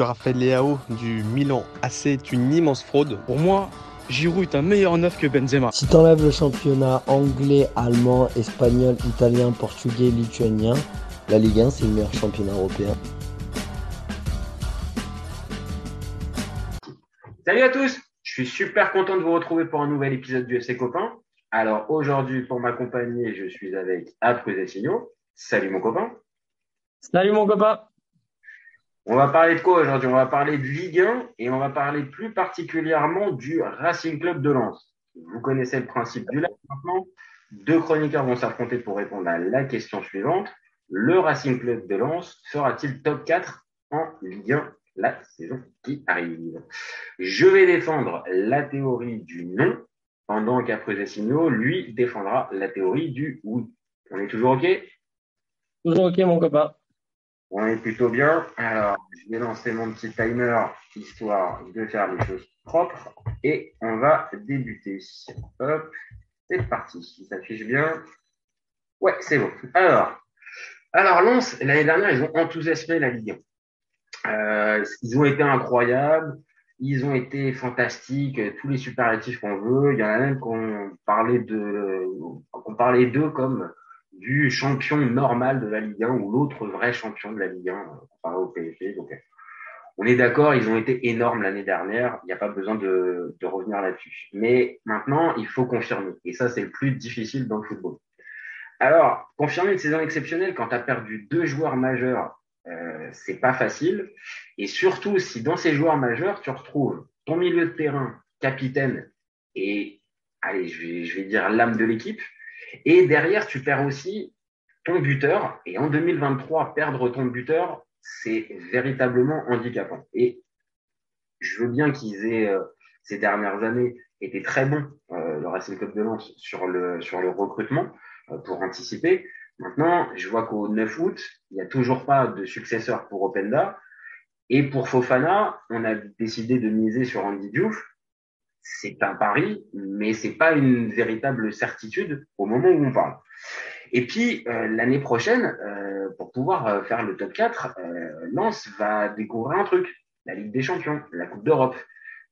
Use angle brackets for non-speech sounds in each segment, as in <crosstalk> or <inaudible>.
Raphaël Leao du Milan AC est une immense fraude. Pour moi, Giroud est un meilleur neuf que Benzema. Si t'enlèves le championnat anglais, allemand, espagnol, italien, portugais, lituanien, la Ligue 1 c'est le meilleur championnat européen. Salut à tous, je suis super content de vous retrouver pour un nouvel épisode du FC Copain. Alors aujourd'hui, pour m'accompagner, je suis avec Après Salut mon copain. Salut mon copain. On va parler de quoi aujourd'hui? On va parler de Ligue 1 et on va parler plus particulièrement du Racing Club de Lens. Vous connaissez le principe du live maintenant. Deux chroniqueurs vont s'affronter pour répondre à la question suivante. Le Racing Club de Lens sera-t-il top 4 en Ligue 1 la saison qui arrive? Je vais défendre la théorie du non, pendant qu'après Signaux, lui, défendra la théorie du oui. On est toujours OK? Toujours OK, mon copain. On est plutôt bien. Alors, je vais lancer mon petit timer histoire de faire les choses propres et on va débuter. Hop, c'est parti. Ça bien. Ouais, c'est bon. Alors, alors Lens, l'année dernière, ils ont enthousiasmé la Ligue 1. Euh, ils ont été incroyables. Ils ont été fantastiques, tous les superlatifs qu'on veut. Il y en a même qu'on parlait de, qu'on parlait d'eux comme du champion normal de la Ligue 1 ou l'autre vrai champion de la Ligue 1 euh, comparé au PSG. Donc, euh, on est d'accord, ils ont été énormes l'année dernière. Il n'y a pas besoin de, revenir là-dessus. Mais maintenant, il faut confirmer. Et ça, c'est le plus difficile dans le football. Alors, confirmer une saison exceptionnelle quand tu as perdu deux joueurs majeurs, euh, c'est pas facile. Et surtout, si dans ces joueurs majeurs, tu retrouves ton milieu de terrain, capitaine et, allez, je vais dire l'âme de l'équipe, et derrière, tu perds aussi ton buteur. Et en 2023, perdre ton buteur, c'est véritablement handicapant. Et je veux bien qu'ils aient, euh, ces dernières années, été très bons, euh, le Racing Club de Lens, sur le, sur le recrutement, euh, pour anticiper. Maintenant, je vois qu'au 9 août, il n'y a toujours pas de successeur pour Openda. Et pour Fofana, on a décidé de miser sur Andy Diouf c'est un pari, mais c'est pas une véritable certitude au moment où on parle. Et puis euh, l'année prochaine, euh, pour pouvoir euh, faire le top 4, Lens va découvrir un truc, la Ligue des Champions, la Coupe d'Europe.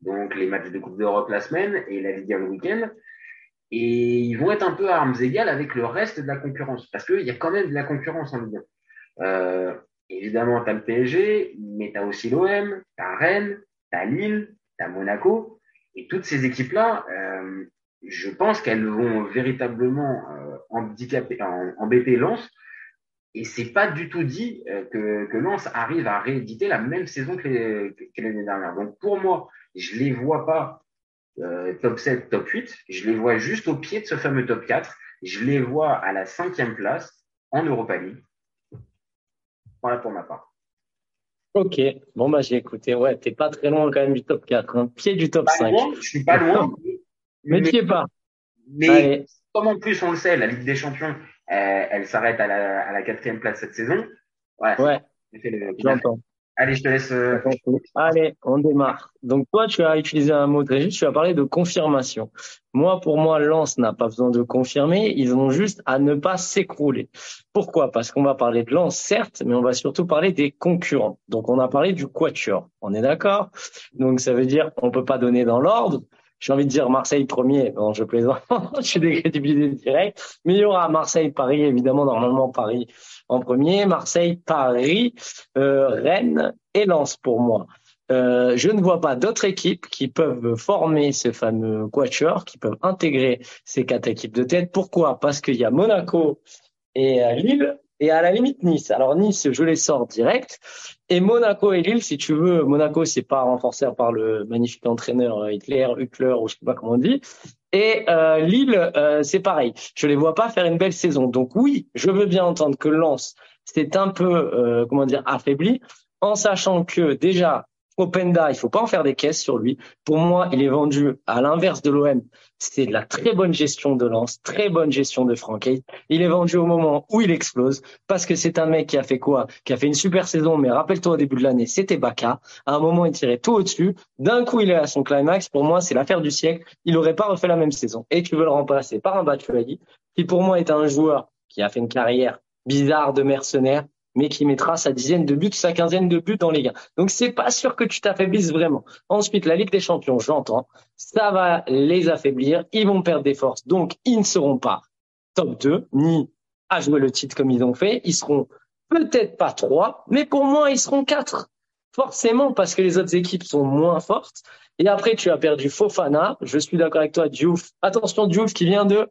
Donc les matchs de Coupe d'Europe la semaine et la Ligue 1 le week-end. Et ils vont être un peu à armes égales avec le reste de la concurrence, parce qu'il y a quand même de la concurrence en Ligue 1. évidemment, tu as le PSG, mais tu as aussi l'OM, tu as Rennes, tu as Lille, tu as Monaco. Et toutes ces équipes-là, euh, je pense qu'elles vont véritablement euh, handicaper, embêter Lens. Et c'est pas du tout dit euh, que, que Lens arrive à rééditer la même saison que, l'année dernière. Donc pour moi, je les vois pas euh, top 7, top 8. Je les vois juste au pied de ce fameux top 4. Je les vois à la cinquième place en Europa League. Voilà pour ma part. Ok, bon bah j'ai écouté, ouais, t'es pas très loin quand même du top 4, hein. pied du top 5. je suis pas loin. <laughs> mais, tu es pas. Mais comme en plus on le sait, la Ligue des Champions, elle, s'arrête à la, à la quatrième place cette saison. Ouais. ouais. J'entends. Allez, je te laisse. Euh, Allez, on démarre. Donc toi, tu as utilisé un mot très juste, tu as parlé de confirmation. Moi, pour moi, Lens n'a pas besoin de confirmer, ils ont juste à ne pas s'écrouler. Pourquoi? Parce qu'on va parler de Lens, certes, mais on va surtout parler des concurrents. Donc on a parlé du quatuor, on est d'accord? Donc ça veut dire qu'on peut pas donner dans l'ordre, j'ai envie de dire Marseille premier. Non, je plaisante. <laughs> je suis décrédibilisé direct. Mais il y aura Marseille, Paris, évidemment, normalement Paris en premier. Marseille, Paris, euh, Rennes et Lens pour moi. Euh, je ne vois pas d'autres équipes qui peuvent former ce fameux quatuor, qui peuvent intégrer ces quatre équipes de tête. Pourquoi? Parce qu'il y a Monaco et euh, Lille et à la limite Nice. Alors Nice, je les sors direct. Et Monaco et Lille, si tu veux, Monaco, c'est pas renforcé par le magnifique entraîneur euh, Hitler, Huckler, ou je sais pas comment on dit. Et euh, Lille, euh, c'est pareil. Je les vois pas faire une belle saison. Donc oui, je veux bien entendre que Lens c'est un peu, comment dire, affaibli, en sachant que déjà Openda, il faut pas en faire des caisses sur lui. Pour moi, il est vendu à l'inverse de l'OM. C'est de la très bonne gestion de lance, très bonne gestion de Franck. Il est vendu au moment où il explose parce que c'est un mec qui a fait quoi? Qui a fait une super saison, mais rappelle-toi au début de l'année, c'était Baka. À un moment, il tirait tout au-dessus. D'un coup, il est à son climax. Pour moi, c'est l'affaire du siècle. Il aurait pas refait la même saison. Et tu veux le remplacer par un Batshuayi, qui pour moi est un joueur qui a fait une carrière bizarre de mercenaire, mais qui mettra sa dizaine de buts, sa quinzaine de buts dans les gains. Donc c'est pas sûr que tu t'affaiblisses vraiment. Ensuite, la Ligue des Champions, j'entends, ça va les affaiblir, ils vont perdre des forces, donc ils ne seront pas top 2, ni à jouer le titre comme ils ont fait, ils seront peut-être pas 3, mais pour moi ils seront 4. Forcément, parce que les autres équipes sont moins fortes. Et après, tu as perdu Fofana. Je suis d'accord avec toi, Diouf. Attention, Diouf qui vient de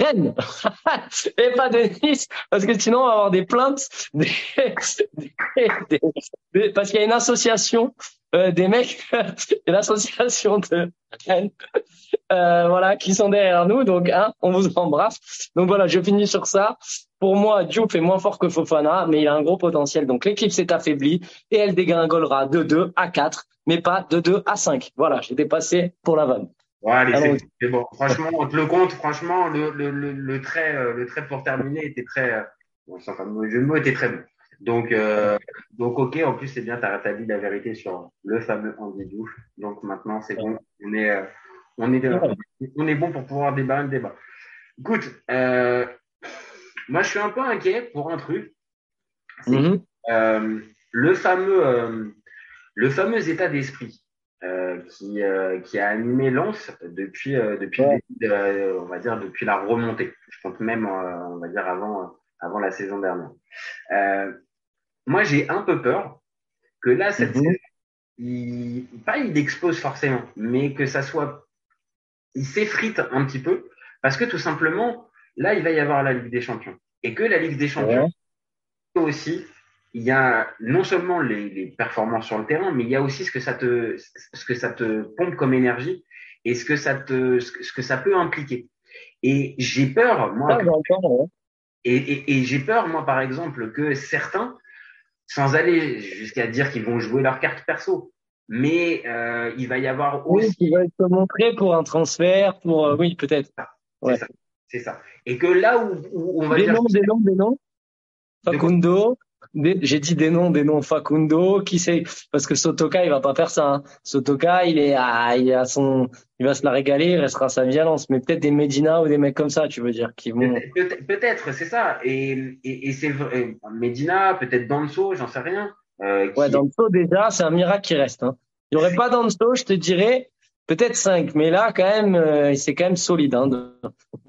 Rennes <laughs> et pas de Nice parce que sinon on va avoir des plaintes <laughs> des, des, parce qu'il y a une association euh, des mecs <laughs> une association de Rennes euh, voilà qui sont derrière nous. Donc hein, on vous embrasse. Donc voilà je finis sur ça. Pour moi Diouf est moins fort que Fofana mais il a un gros potentiel. Donc l'équipe s'est affaiblie et elle dégringolera de 2 à 4 mais pas de 2 à 5 voilà j'ai dépassé pour la vanne Ouais, allez, c'est bon. Franchement, on te le compte. Franchement, le, le, le, le trait, euh, le trait pour terminer était très, euh, bon, sans le jeu de mots était très bon. Donc, euh, donc, ok. En plus, c'est bien. T'as rétabli la vérité sur le fameux Andy Diouf. Donc maintenant, c'est bon. On est, euh, on est, on est bon pour pouvoir débattre le débat. Écoute, euh, moi, je suis un peu inquiet pour un truc. Mhm. euh, le fameux, le fameux état d'esprit. Euh, qui, euh, qui a animé Lens depuis, euh, depuis Ouais. on va dire depuis la remontée. Je compte même, on va dire avant, avant la saison dernière. moi, j'ai un peu peur que là, cette Mhm. saison, il, pas il explose forcément, mais que ça soit, il s'effrite un petit peu parce que tout simplement, là, il va y avoir la Ligue des Champions et que la Ligue des Champions aussi, il y a non seulement les, les, performances sur le terrain, mais il y a aussi ce que ça te, ce que ça te pompe comme énergie et ce que ça te, ce que, ça peut impliquer. Et j'ai peur, moi, Ah, j'entends, et, et, et j'ai peur, moi, par exemple, que certains, sans aller jusqu'à dire qu'ils vont jouer leur carte perso, mais euh, il va y avoir Oui, aussi. qui va être montré pour un transfert, pour euh, oui, peut-être. C'est Ouais. ça. C'est ça. Et que là où, où on va Des dire. noms, des noms, des noms. Facundo. J'ai dit des noms, des noms. Facundo, qui c'est Parce que Sotoka, il va pas faire ça. hein. Sotoka, il est à, il son, il va se la régaler, il restera à sa violence. Mais peut-être des Medina ou des mecs comme ça, tu veux dire, qui vont. Peut- peut- Peut-être, c'est ça. Et, et, et c'est vrai. Medina, peut-être Danso, j'en sais rien. Euh, qui- Ouais, Danso, déjà, c'est un miracle qui reste. Hein. Il y aurait pas Danso, je te dirais peut-être 5. Mais là, quand même, euh, c'est quand même solide. Hein, de-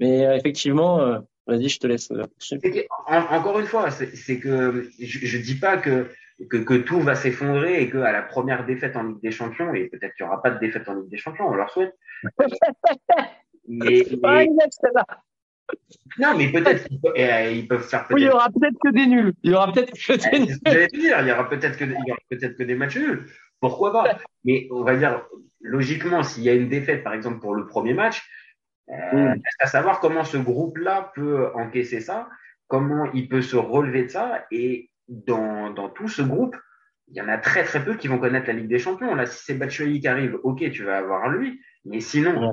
Mais euh, effectivement, euh, vas-y, je te laisse. euh, que, encore une fois, c'est que je, je dis pas que, que, que tout va s'effondrer et que à la première défaite en Ligue des Champions, et peut-être qu'il n'y aura pas de défaite en Ligue des Champions, on leur souhaite. <laughs> mais, mais- non, mais peut-être qu'ils peuvent, euh, peuvent faire Oui, il y aura peut-être que des nuls. Il y aura peut-être que des C'est nuls. ce que j'allais te dire, il y aura peut-être que, il y aura peut-être que des matchs nuls. Pourquoi pas? <laughs> Mais on va dire, logiquement, s'il y a une défaite, par exemple, pour le premier match, euh, Mm. reste à savoir comment ce groupe-là peut encaisser ça, comment il peut se relever de ça. Et dans, dans tout ce groupe, il y en a très très peu qui vont connaître la Ligue des Champions. Là, si c'est Batshuayi qui arrive, ok, tu vas avoir lui. Mais sinon,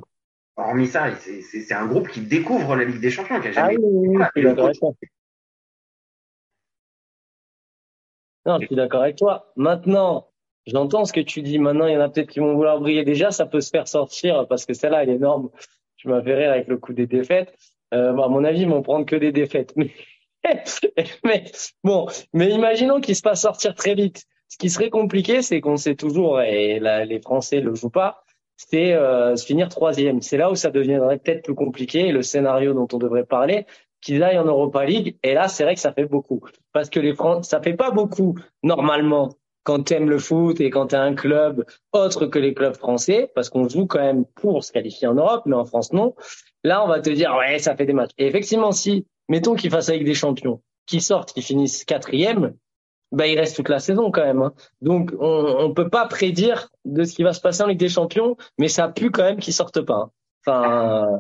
hormis ça, c'est- un groupe qui découvre la Ligue des Champions, qui a Ah jamais oui, oui, oui, toi. Non, je suis d'accord avec toi. Maintenant, j'entends ce que tu dis. Maintenant, il y en a peut-être qui vont vouloir briller. Déjà, ça peut se faire sortir parce que celle-là, elle est énorme. Tu m'as rire avec le coup des défaites. Euh, bon, à mon avis, ils vont prendre que des défaites. <laughs> Mais, mais bon, mais imaginons qu'il se passe sortir très vite. Ce qui serait compliqué, c'est qu'on sait toujours, et les Français le jouent pas, c'est euh, se finir troisième. C'est là où ça deviendrait peut-être plus compliqué. Le scénario dont on devrait parler, qu'ils aillent en Europa League. Et là, c'est vrai que ça fait beaucoup. Parce que les Français, ça fait pas beaucoup, normalement, quand tu aimes le foot et quand tu as un club autre que les clubs français, parce qu'on joue quand même pour se qualifier en Europe, mais en France, non. Là, on va te dire, ouais, ça fait des matchs. Et effectivement, si, mettons qu'ils fassent avec des champions, qu'ils sortent, qu'ils finissent quatrième, bah, il reste toute la saison quand même. hein. Donc, on, on peut pas prédire de ce qui va se passer en Ligue des Champions, mais ça pue quand même qu'ils sortent pas. hein. Enfin,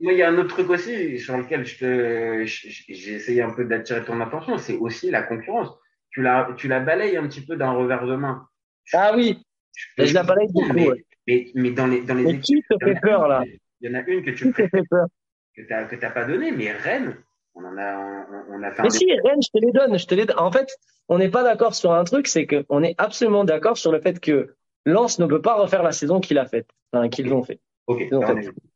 Moi, il y a un autre truc aussi sur lequel je te, j'ai essayé un peu d'attirer ton attention, c'est aussi la concurrence. Tu la, tu la balayes un petit peu d'un revers de main. ah oui, Je, je la balaye beaucoup. mais, ouais. mais, mais dans les, dans les Mais équipes, qui te fait peur là il y en a une que tu fait peur que que t'as pas donné, mais Rennes, on en a, on, on a fait Mais un si, Rennes, je te les donne. Je te les donne. En fait, on n'est pas d'accord sur un truc, c'est qu'on est absolument d'accord sur le fait que Lens ne peut pas refaire la saison qu'il a faite, enfin, qu'ils ont fait. Donc,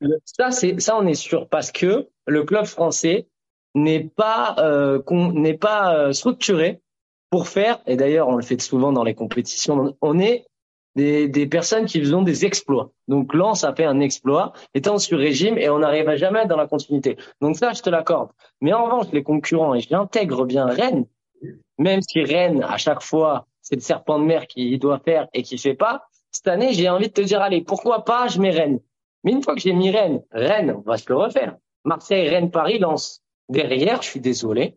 Le- Ça, c'est ça, on est sûr, parce que le club français n'est pas euh, n'est pas euh, structuré pour faire. Et d'ailleurs, on le fait souvent dans les compétitions. On est des, personnes qui font des exploits. Donc Lens a fait un exploit étant sur régime et on n'arrive jamais dans la continuité. Donc ça, je te l'accorde. Mais en revanche, les concurrents, et j'intègre bien Rennes, même si Rennes, à chaque fois, c'est le serpent de mer qui doit faire et qui fait pas, cette année, j'ai envie de te dire, allez, pourquoi pas, je mets Rennes. Mais une fois que j'ai mis Rennes, Rennes, on va se le refaire. Marseille, Rennes, Paris, Lens. Derrière, je suis désolé.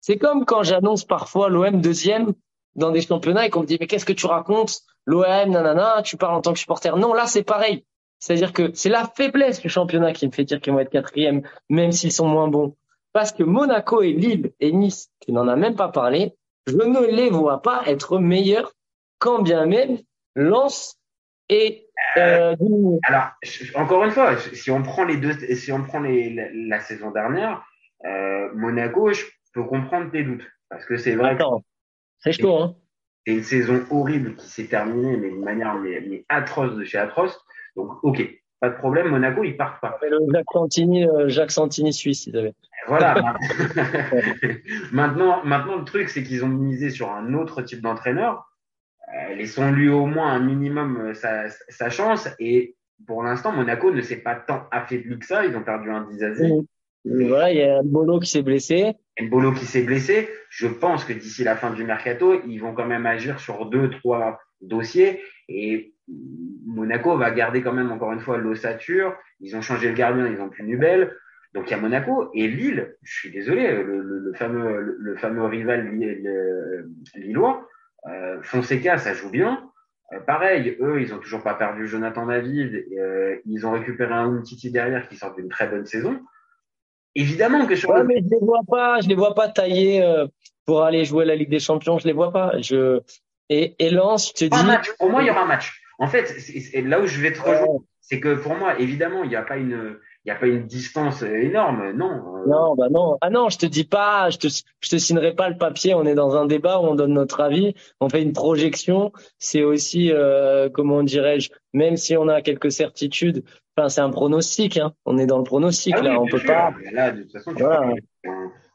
C'est comme quand j'annonce parfois l'OM deuxième dans des championnats et qu'on me dit, mais qu'est-ce que tu racontes? L'OM, nanana, tu parles en tant que supporter. Non, là, c'est pareil. C'est-à-dire que c'est la faiblesse du championnat qui me fait dire qu'ils vont être quatrième, même s'ils sont moins bons. Parce que Monaco et Lille et Nice, tu n'en as même pas parlé, je ne les vois pas être meilleurs quand bien même Lens et euh, alors encore une fois, si on prend les deux, si on prend les, la, saison dernière, euh, Monaco, je peux comprendre tes doutes parce que c'est vrai. c'est chaud. Hein. C'est une saison horrible qui s'est terminée mais d'une manière mais, atroce de chez atroce. Donc ok, pas de problème. Monaco, ils partent pas. Le Jacques Santini, euh, Jacques Santini suisse, ils avaient. Voilà. <laughs> <laughs> maintenant, maintenant le truc, c'est qu'ils ont misé sur un autre type d'entraîneur euh, laissons-lui au moins un minimum euh, sa, sa, chance. Et pour l'instant, Monaco ne s'est pas tant affaibli que ça. Ils ont perdu un Voilà, il y a Mbolo qui s'est blessé. Mbolo qui s'est blessé. Je pense que d'ici la fin du mercato, ils vont quand même agir sur deux, trois dossiers. Et Monaco va garder quand même encore une fois l'ossature. Ils ont changé le gardien, ils ont plus Nubel. Donc il y a Monaco et Lille. Je suis désolé, le, le, fameux, le, fameux rival lillois euh, Fonseca, ça joue bien. Euh, pareil, eux, ils ont toujours pas perdu Jonathan David. Euh, ils ont récupéré un Umtiti derrière qui sort d'une très bonne saison. Évidemment que sur ouais, mais je les vois pas, je les vois pas tailler euh, pour aller jouer la Ligue des Champions. Je les vois pas. Je et, et Lens, je te dis. Match. Pour moi, il y aura un match. En fait, c'est là où je vais te rejoindre, c'est que pour moi, évidemment, il n'y a pas une il n'y a pas une distance énorme, non. Non, bah non. Ah non, je te dis pas, je te, je te signerai pas le papier. On est dans un débat où on donne notre avis, on fait une projection. C'est aussi, euh, comment dirais-je, même si on a quelques certitudes, enfin c'est un pronostic. Hein. On est dans le pronostic ah là, on peut pas. Là, de toute façon, voilà.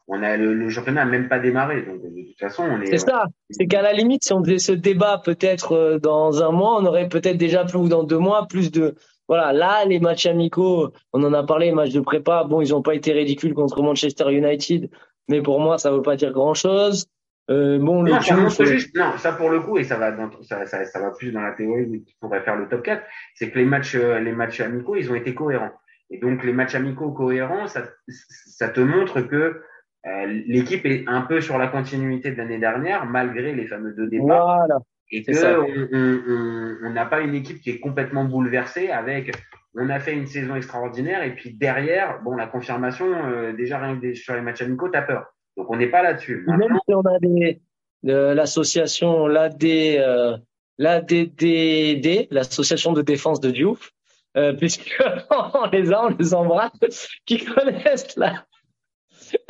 on a le, le championnat n'a même pas démarré, donc de toute façon, on est. C'est ça. C'est qu'à la limite, si on faisait ce débat peut-être euh, dans un mois, on aurait peut-être déjà plus ou dans deux mois plus de voilà, là, les matchs amicaux, on en a parlé, les matchs de prépa, bon, ils n'ont pas été ridicules contre Manchester United, mais pour moi, ça ne veut pas dire grand-chose. Euh, bon, non, ça juste, non, ça pour le coup, et ça va, dans, ça, ça, ça, va plus dans la théorie qui pourrait faire le top 4, c'est que les matchs, euh, les matchs amicaux, ils ont été cohérents. Et donc, les matchs amicaux cohérents, ça, ça te montre que euh, l'équipe est un peu sur la continuité de l'année dernière, malgré les fameux deux départs. Voilà et que on n'a pas une équipe qui est complètement bouleversée avec on a fait une saison extraordinaire et puis derrière bon la confirmation euh, déjà rien que sur les matchs amicaux t'as peur. Donc on n'est pas là-dessus. Même si on a des l'association l'AD euh, l'ADDD l'association de défense de Diouf euh, puisque <laughs> on les a on les embrasse qui connaissent la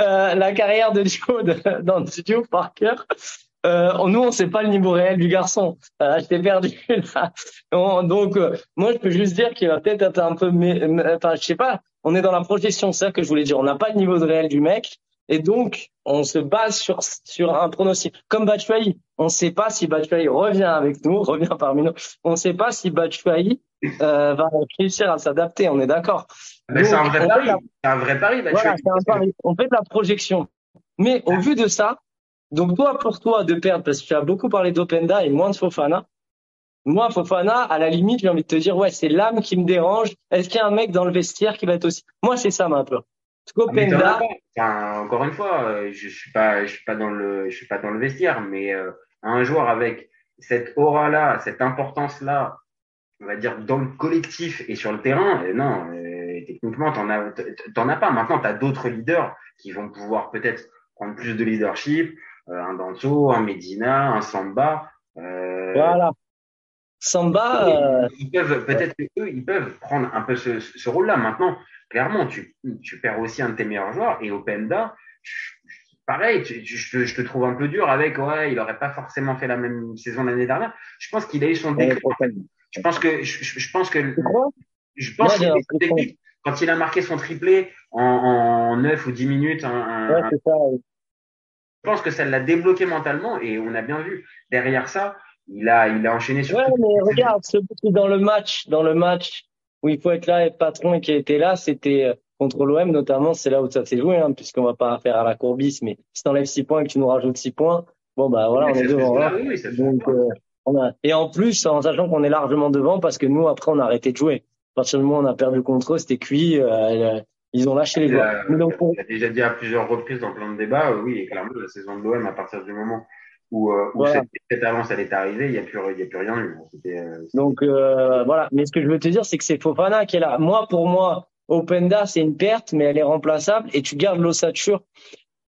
euh, la carrière de Diouf dans Diouf par cœur euh, nous, on sait pas le niveau réel du garçon. Euh, je t'ai perdu <laughs> là. Donc, euh, moi, je peux juste dire qu'il va peut-être être un peu, enfin, je sais pas. On est dans la projection, c'est ça que je voulais dire. On n'a pas le niveau de réel du mec, et donc on se base sur sur un pronostic. Comme Batshuayi, on ne sait pas si Batshuayi revient avec nous, <laughs> revient parmi nous. On ne sait pas si Batshuayi euh, va réussir à s'adapter. On est d'accord. Mais c'est un vrai pari. C'est un vrai pari. Voilà, c'est un pari. On fait de la projection. Mais au vu de ça, donc toi, pour toi, de perdre, parce que tu as beaucoup parlé d'Openda et moins de Fofana, moi, Fofana, à la limite, j'ai envie de te dire, ouais, c'est l'âme qui me dérange. Est-ce qu'il y a un mec dans le vestiaire qui va être aussi... Moi, c'est ça, ma peur. Openda... Enfin, encore une fois, euh, je suis pas, je suis pas dans le, je suis pas dans le vestiaire, mais euh, un joueur avec cette aura-là, cette importance-là, on va dire dans le collectif et sur le terrain, euh, non, techniquement, t'en as, t'en as pas. Maintenant, tu as d'autres leaders qui vont pouvoir peut-être prendre plus de leadership, un Danzo, un Medina, un Samba. Euh, voilà. Samba. Euh, ils, peuvent peut-être eux, ils peuvent prendre un peu ce, ce rôle-là. Maintenant, clairement, tu, tu perds aussi un de tes meilleurs joueurs. Et Openda, pareil, je, je, te trouve un peu dur avec, ouais, il aurait pas forcément fait la même saison l'année dernière. Je pense qu'il a eu son déclic. Je pense que, je, je pense que, je pense que quand il a marqué son triplé en, en 9 ou 10 minutes, un, Ouais, c'est ça. Pense que ça l'a débloqué mentalement et on a bien vu. Derrière ça, il a, il a enchaîné sur. Ouais, tout- mais regarde, ce but dans le match, dans le match où il faut être là et être patron et qui été là, c'était euh, contre l'OM notamment, c'est là où ça s'est joué, hein, puisqu'on va pas faire à la courbis, mais si t'enlèves 6 points et que tu nous rajoutes 6 points, bon bah voilà, on est ça devant. hein. là, oui, ça fait Donc, euh, on a... Et en plus, en sachant qu'on est largement devant, parce que nous, après, on a arrêté de jouer. À partir du moment où on a perdu contre eux, c'était cuit. euh, ils ont lâché les Il joueurs. a, déjà dit à plusieurs reprises dans plein de débats, euh, oui, et clairement, la saison de l'OM, à partir du moment où, euh, où Voilà. cette, cette avance elle est arrivée, il n'y a, plus- il y a plus rien eu. Euh, Donc euh, voilà. Mais ce que je veux te dire, c'est que c'est Fofana qui est là. Moi, pour moi, Openda, c'est une perte, mais elle est remplaçable et tu gardes l'ossature.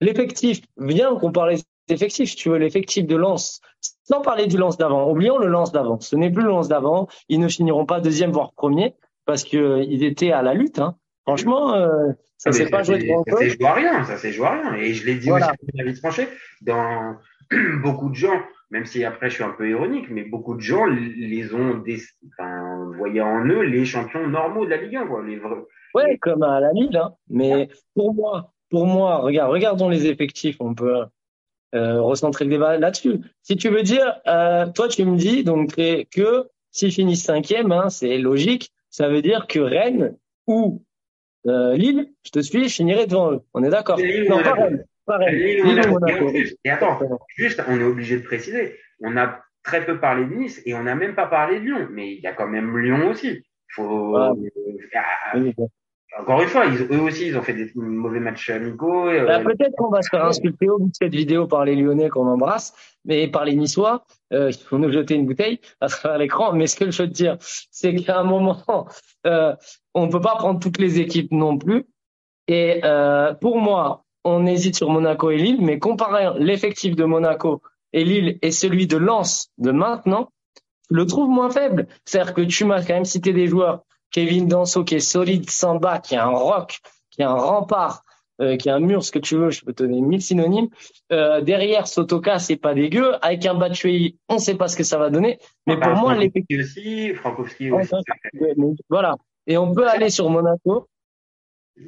L'effectif, viens qu'on parle des effectifs, si tu veux, l'effectif de Lens. Sans parler du Lens d'avant. Oublions le Lens d'avant. Ce n'est plus le Lens d'avant. Ils ne finiront pas deuxième, voire premier, parce que euh, ils étaient à la lutte. Hein. Franchement, euh, ça Ah, mais s'est pas joué de grand ça s'est joué à rien, ça s'est joué à rien. Et je l'ai dit Voilà. aussi à David Franchet, dans <clears throat> beaucoup de gens, même si après je suis un peu ironique, mais beaucoup de gens les ont des, enfin, voyaient en eux les champions normaux de la Ligue 1, quoi. Les vrais. Ouais, comme à la Lille. Hein. Mais pour moi, pour moi, regarde, regardons les effectifs. On peut euh, recentrer le débat là-dessus. Si tu veux dire, euh, toi, tu me dis donc que que s'ils finissent cinquième, hein, c'est logique. Ça veut dire que Rennes ou euh, Lille, je te suis, finirait devant eux. On est d'accord Non, pas. Rennes. Lille, Lille ou Monaco. Et attends, juste, on est obligé de préciser, on a très peu parlé de Nice et on n'a même pas parlé de Lyon, mais il y a quand même Lyon aussi. Faut, Ah. Oui, bon. encore une fois, ils, eux aussi, ils ont fait des mauvais matchs amicaux. et, euh, Bah, peut-être qu'on va se faire insulter au bout de cette vidéo par les Lyonnais qu'on embrasse, mais par les Niçois, euh, ils vont nous jeter une bouteille à travers l'écran. Mais ce que je veux te dire, c'est qu'à un moment, euh, on peut pas prendre toutes les équipes non plus. Et euh, pour moi, on hésite sur Monaco et Lille, mais comparer l'effectif de Monaco et Lille et celui de Lens de maintenant, je le trouve moins faible. C'est-à-dire que tu m'as quand même cité des joueurs, Kevin Danso qui est solide, Samba qui est un rock, qui est un rempart, euh, qui est un mur, ce que tu veux, je peux te donner mille synonymes. Euh, derrière, Sotoka, c'est pas dégueu. Avec un Batshuayi, on sait pas ce que ça va donner. Mais enfin, pour moi, Frankowski l'effectif, aussi, Frankowski aussi. Voilà. Et on peut aller sur Monaco.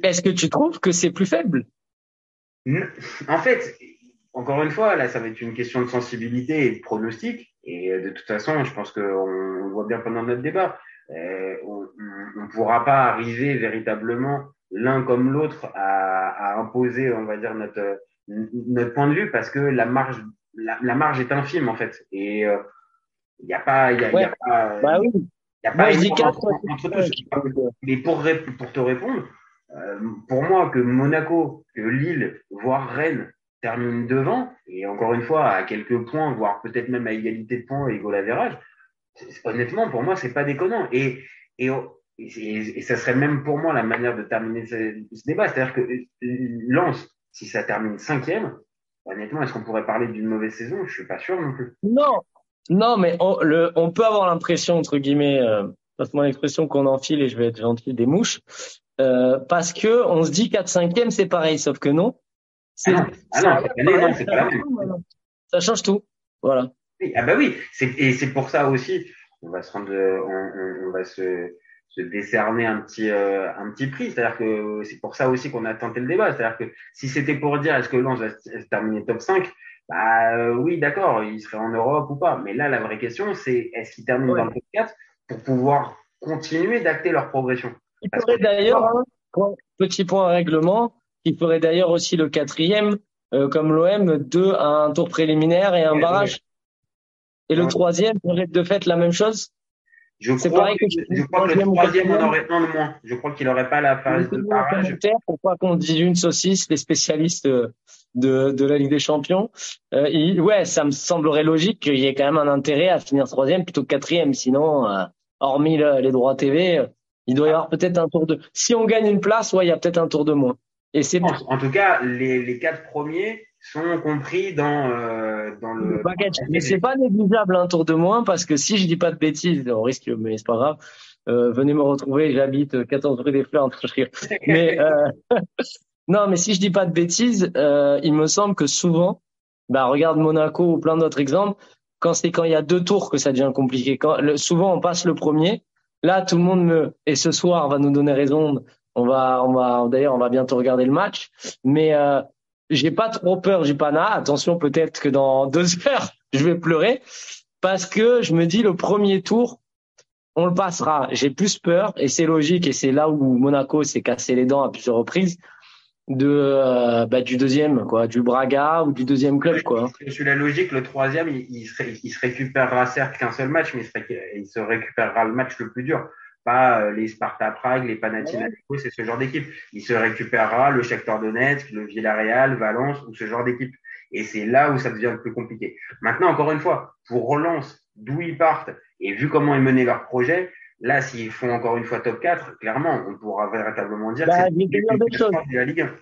Est-ce que tu trouves que c'est plus faible? En fait, encore une fois, là, ça va être une question de sensibilité et de pronostic. Et euh, de toute façon, je pense qu'on on le voit bien pendant notre débat. Euh, on ne pourra pas arriver véritablement l'un comme l'autre à, à imposer, on va dire, notre, notre point de vue parce que la marge, la, la marge est infime, en fait. Et euh, il n'y a pas, y a, y pas, Bah oui. Il y a pas quatre. entre, tous. Mais pour, pour te répondre, euh, pour moi, que Monaco, que Lille, voire Rennes terminent devant, et encore une fois, à quelques points, voire peut-être même à égalité de points et goal average, honnêtement, pour moi, c'est pas déconnant. Et, et, et, et ça serait même pour moi la manière de terminer ce, ce débat. C'est-à-dire que euh, Lens, si ça termine cinquième, honnêtement, est-ce qu'on pourrait parler d'une mauvaise saison? Je suis pas sûr non plus. Non, non, mais on, le, on peut avoir l'impression, entre guillemets, euh, passe-moi l'expression qu'on enfile et je vais être gentil, des mouches, euh, parce que on se dit 4 5 e c'est pareil, sauf que non. Ah non, ah non, non, c'est pas la même. Ça change tout. Voilà. Oui, ah bah oui, c'est, et c'est pour ça aussi, on va se rendre, on, on, on va se, se décerner un petit, euh, un petit prix. C'est-à-dire que c'est pour ça aussi qu'on a tenté le débat. C'est-à-dire que si c'était pour dire est-ce que Lens va se se terminer top 5, bah euh, oui, d'accord, il serait en Europe ou pas. Mais là, la vraie question, c'est est-ce qu'ils terminent Ouais. dans le top 4 pour pouvoir continuer d'acter leur progression? Il ferait d'ailleurs, hein, point- petit point règlement, il ferait d'ailleurs aussi le quatrième, euh, comme l'OM, deux à un tour préliminaire et un Ouais, barrage. Et le troisième ferait de fait la même chose? Je C'est crois, pareil que, que tu dis je crois que le troisième en aurait un de moins. Je crois qu'il n'aurait pas la phase de Mettez-le en barrage. commentaire pour pas qu'on dise une saucisse, les spécialistes euh, de, de la Ligue des Champions? Euh, il- ouais, ça me semblerait logique qu'il y ait quand même un intérêt à finir troisième plutôt que quatrième. Sinon, euh, hormis le- les droits TV, euh, il doit y avoir peut-être un tour de. Si on gagne une place, ouais, il y a peut-être un tour de moins. Et c'est En, en tout cas, les, les quatre premiers sont compris dans, euh, dans le. le package. Mais c'est pas négligeable un tour de moins parce que si je dis pas de bêtises, on risque, mais c'est pas grave. Euh, venez me retrouver, j'habite 14 rue des Fleurs. <laughs> Mais euh, <laughs> non, mais si je dis pas de bêtises, euh, il me semble que souvent, bah regarde Monaco ou plein d'autres exemples, quand c'est quand il y a deux tours que ça devient compliqué. Quand le- souvent on passe le premier, là tout le monde me et ce soir va nous donner raison On va, on va, d'ailleurs, on va bientôt regarder le match. Mais j'ai pas trop peur du Pana. Attention, peut-être que dans <laughs> deux heures, je vais pleurer parce que je me dis le premier tour, on le passera. J'ai plus peur et c'est logique et c'est là où Monaco s'est cassé les dents à plusieurs reprises de euh, bah, du deuxième quoi, du Braga ou du deuxième club quoi. Sur la logique, le troisième, il, il, se, il se récupérera certes qu'un seul match, mais il se, il se récupérera le match le plus dur pas euh, les Sparta Prague, les Panathinaikos, c'est ce genre d'équipe. Il se récupérera le Shakhtar Donetsk, le Villarreal, Valence ou ce genre d'équipe. Et c'est là où ça devient le plus compliqué. Maintenant, encore une fois, pour relance, d'où ils partent et vu comment ils menaient leur projet, là, s'ils font encore une fois top 4, clairement, on pourra véritablement dire bah, que c'est la Ligue 1.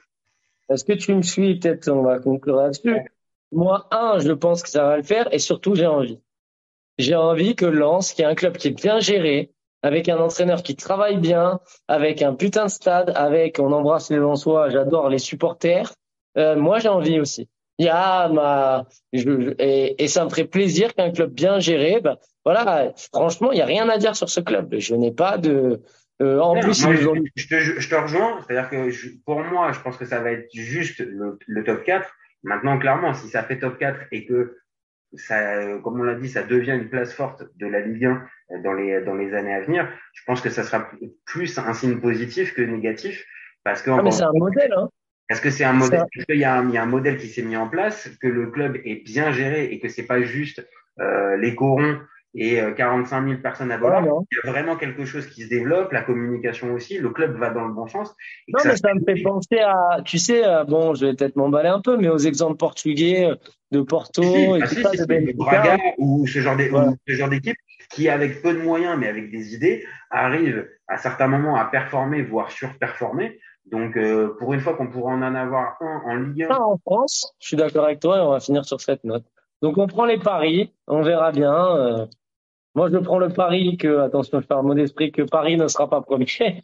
Est-ce que tu me suis? Peut-être on va conclure là-dessus. Moi, un, je pense que ça va le faire et surtout, j'ai envie. J'ai envie que Lens, qui est un club qui est bien géré, avec un entraîneur qui travaille bien, avec un putain de stade, avec, on embrasse les Lensois, j'adore les supporters. Euh, moi, j'ai envie aussi. Il y a ma, je, et, et, ça me ferait plaisir qu'un club bien géré, ben, voilà, franchement, il y a rien à dire sur ce club. Je n'ai pas de, euh, en plus, moi, je, je, te, je, te, rejoins. C'est-à-dire que je, pour moi, je pense que ça va être juste le, le, top 4. Maintenant, clairement, si ça fait top 4 et que ça, comme on l'a dit, ça devient une place forte de la Ligue 1 dans les, dans les années à venir, je pense que ça sera plus un signe positif que négatif. Parce que, ah, mais c'est un modèle, hein. Parce que c'est un modèle, parce qu'il y, a un, il y a un modèle qui s'est mis en place, que le club est bien géré et que c'est pas juste euh, les corons et 45 000 personnes à Bollard. il y a vraiment quelque chose qui se développe, la communication aussi, le club va dans le bon sens. Non, mais ça me fait penser à, tu sais, bon, je vais peut-être m'emballer un peu, mais aux exemples portugais de Porto si, et ah, tout si, ça, si, de Benfica. Braga ou ce genre d'équipe qui, avec peu de moyens, mais avec des idées, arrive à certains moments à performer, voire surperformer. Donc, euh, pour une fois qu'on pourra en avoir un en Ligue 1. Ah, en France, je suis d'accord avec toi et on va finir sur cette note. Donc, on prend les paris, on verra bien. Euh, moi, je prends le pari que, attention, je fais un mot d'esprit, que Paris ne sera pas premier. <laughs>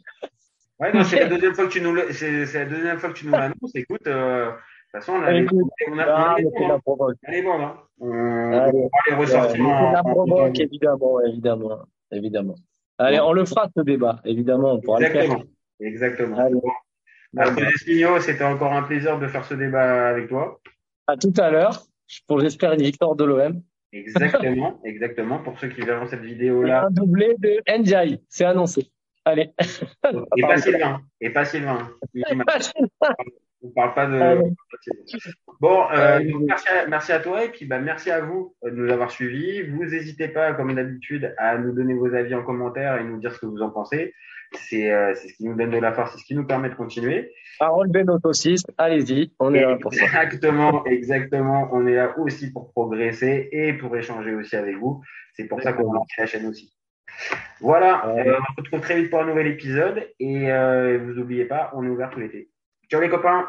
Ouais, non, c'est la deuxième fois que tu nous, c'est la deuxième fois que tu nous l'annonces. Écoute, euh, de toute façon, on a, Écoute, on a, ah, on a, mais c'est la provoque. hein. On, Allez. on va les ressortir en, la en- provoque, évidemment, évidemment, évidemment. Allez, on le fera ce débat, évidemment, on pourra le faire. Exactement. Exactement. Allez. C'était encore un plaisir de faire ce débat avec toi. À tout à l'heure, pour j'espère une victoire de l'OM. Exactement, <laughs> exactement. Pour ceux qui verront cette Et vidéo-là. un doublé de Ndiaye, c'est annoncé. Allez. Et pas Sylvain. Et pas Sylvain. <laughs> On parle pas de. Bon, euh, merci, à, merci à toi et puis bah, merci à vous de nous avoir suivis. Vous n'hésitez pas, comme d'habitude, à nous donner vos avis en commentaire et nous dire ce que vous en pensez. C'est euh, c'est ce qui nous donne de la force, c'est ce qui nous permet de continuer. À relever notre saucisse, allez-y, on est là pour ça. Exactement, exactement. On est là aussi pour progresser et pour échanger aussi avec vous. C'est pour ça qu'on lance la chaîne aussi. Voilà, Ouais. euh, on se retrouve très vite pour un nouvel épisode et euh, vous n'oubliez pas, on est ouvert tout l'été. Ciao les copains